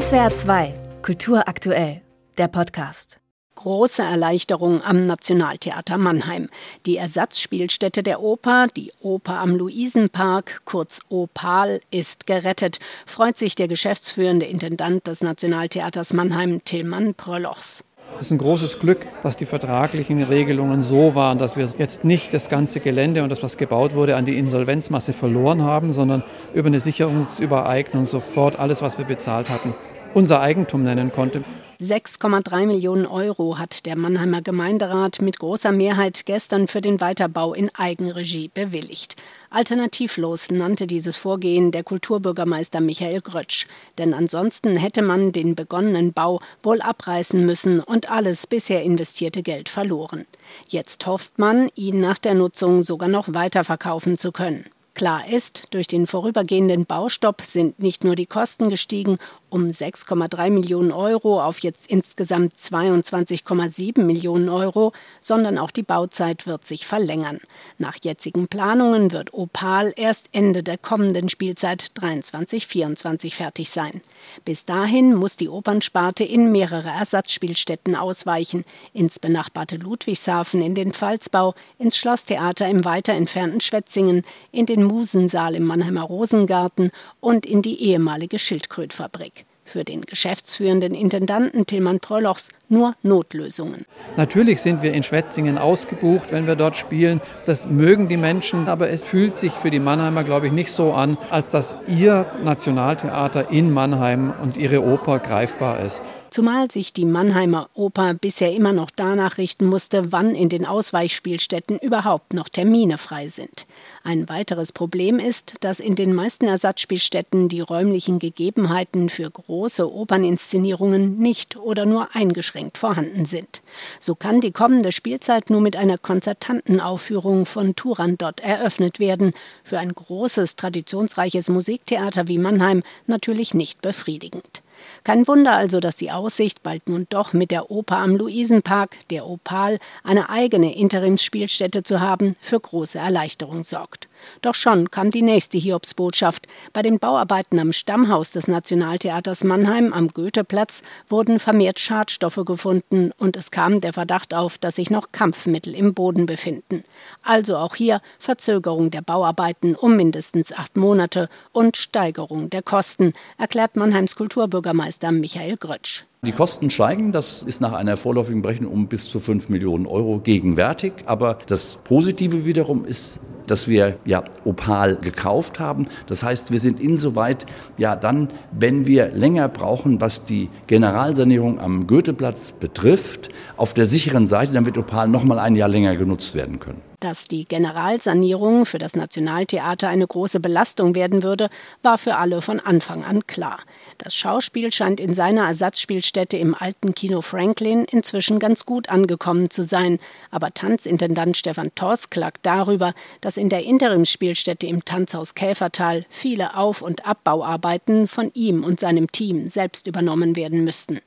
SWR 2, Kultur aktuell, der Podcast. Große Erleichterung am Nationaltheater Mannheim. Die Ersatzspielstätte der Oper, die Oper am Luisenpark, kurz Opal, ist gerettet, freut sich der geschäftsführende Intendant des Nationaltheaters Mannheim, Tillmann Prölochs. Es ist ein großes Glück, dass die vertraglichen Regelungen so waren, dass wir jetzt nicht das ganze Gelände und das, was gebaut wurde, an die Insolvenzmasse verloren haben, sondern über eine Sicherungsübereignung sofort alles, was wir bezahlt hatten, unser Eigentum nennen konnte. 6,3 Millionen Euro hat der Mannheimer Gemeinderat mit großer Mehrheit gestern für den Weiterbau in Eigenregie bewilligt. Alternativlos nannte dieses Vorgehen der Kulturbürgermeister Michael Grötsch. Denn ansonsten hätte man den begonnenen Bau wohl abreißen müssen und alles bisher investierte Geld verloren. Jetzt hofft man, ihn nach der Nutzung sogar noch weiterverkaufen zu können. Klar ist, durch den vorübergehenden Baustopp sind nicht nur die Kosten gestiegen um 6,3 Millionen Euro auf jetzt insgesamt 22,7 Millionen Euro, sondern auch die Bauzeit wird sich verlängern. Nach jetzigen Planungen wird Opal erst Ende der kommenden Spielzeit 23-24 fertig sein. Bis dahin muss die Opernsparte in mehrere Ersatzspielstätten ausweichen, ins benachbarte Ludwigshafen in den Pfalzbau, ins Schlosstheater im weiter entfernten Schwetzingen, in den Musensaal im Mannheimer Rosengarten und in die ehemalige Schildkrötfabrik. Für den geschäftsführenden Intendanten Tilman Prölochs nur Notlösungen. Natürlich sind wir in Schwetzingen ausgebucht, wenn wir dort spielen. Das mögen die Menschen, aber es fühlt sich für die Mannheimer, glaube ich, nicht so an, als dass ihr Nationaltheater in Mannheim und ihre Oper greifbar ist zumal sich die Mannheimer Oper bisher immer noch danach richten musste, wann in den Ausweichspielstätten überhaupt noch Termine frei sind. Ein weiteres Problem ist, dass in den meisten Ersatzspielstätten die räumlichen Gegebenheiten für große Operninszenierungen nicht oder nur eingeschränkt vorhanden sind. So kann die kommende Spielzeit nur mit einer konzertanten Aufführung von Turandot eröffnet werden, für ein großes, traditionsreiches Musiktheater wie Mannheim natürlich nicht befriedigend. Kein Wunder also, dass die Aussicht, bald nun doch mit der Oper am Luisenpark, der Opal, eine eigene Interimsspielstätte zu haben, für große Erleichterung sorgt. Doch schon kam die nächste Hiobsbotschaft. Bei den Bauarbeiten am Stammhaus des Nationaltheaters Mannheim am Goetheplatz wurden vermehrt Schadstoffe gefunden und es kam der Verdacht auf, dass sich noch Kampfmittel im Boden befinden. Also auch hier Verzögerung der Bauarbeiten um mindestens acht Monate und Steigerung der Kosten, erklärt Mannheims Kulturbürgermeister Michael Grötsch. Die Kosten steigen, das ist nach einer vorläufigen Berechnung um bis zu 5 Millionen Euro gegenwärtig. Aber das Positive wiederum ist, dass wir ja Opal gekauft haben. Das heißt, wir sind insoweit ja dann, wenn wir länger brauchen, was die Generalsanierung am Goetheplatz betrifft, auf der sicheren Seite, dann wird Opal noch mal ein Jahr länger genutzt werden können. Dass die Generalsanierung für das Nationaltheater eine große Belastung werden würde, war für alle von Anfang an klar. Das Schauspiel scheint in seiner Ersatzspielstätte im alten Kino Franklin inzwischen ganz gut angekommen zu sein. Aber Tanzintendant Stefan Tors klagt darüber, dass in der Interimsspielstätte im Tanzhaus Käfertal viele Auf- und Abbauarbeiten von ihm und seinem Team selbst übernommen werden müssten.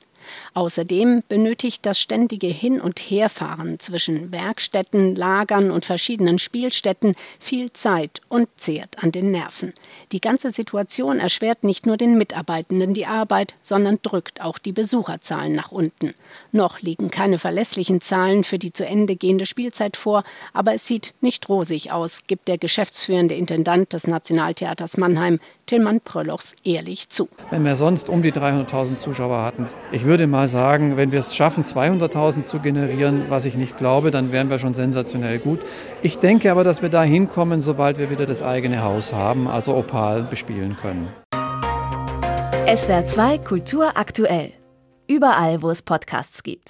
Außerdem benötigt das ständige Hin- und Herfahren zwischen Werkstätten, Lagern und verschiedenen Spielstätten viel Zeit und zehrt an den Nerven. Die ganze Situation erschwert nicht nur den Mitarbeitenden die Arbeit, sondern drückt auch die Besucherzahlen nach unten. Noch liegen keine verlässlichen Zahlen für die zu Ende gehende Spielzeit vor, aber es sieht nicht rosig aus, gibt der geschäftsführende Intendant des Nationaltheaters Mannheim, Tillmann Pröllochs, ehrlich zu. Wenn wir sonst um die 300.000 Zuschauer hatten, ich würde mal sagen, wenn wir es schaffen, 200.000 zu generieren, was ich nicht glaube, dann wären wir schon sensationell gut. Ich denke aber, dass wir da hinkommen, sobald wir wieder das eigene Haus haben, also Opal bespielen können. SWR 2 Kultur aktuell. Überall, wo es Podcasts gibt.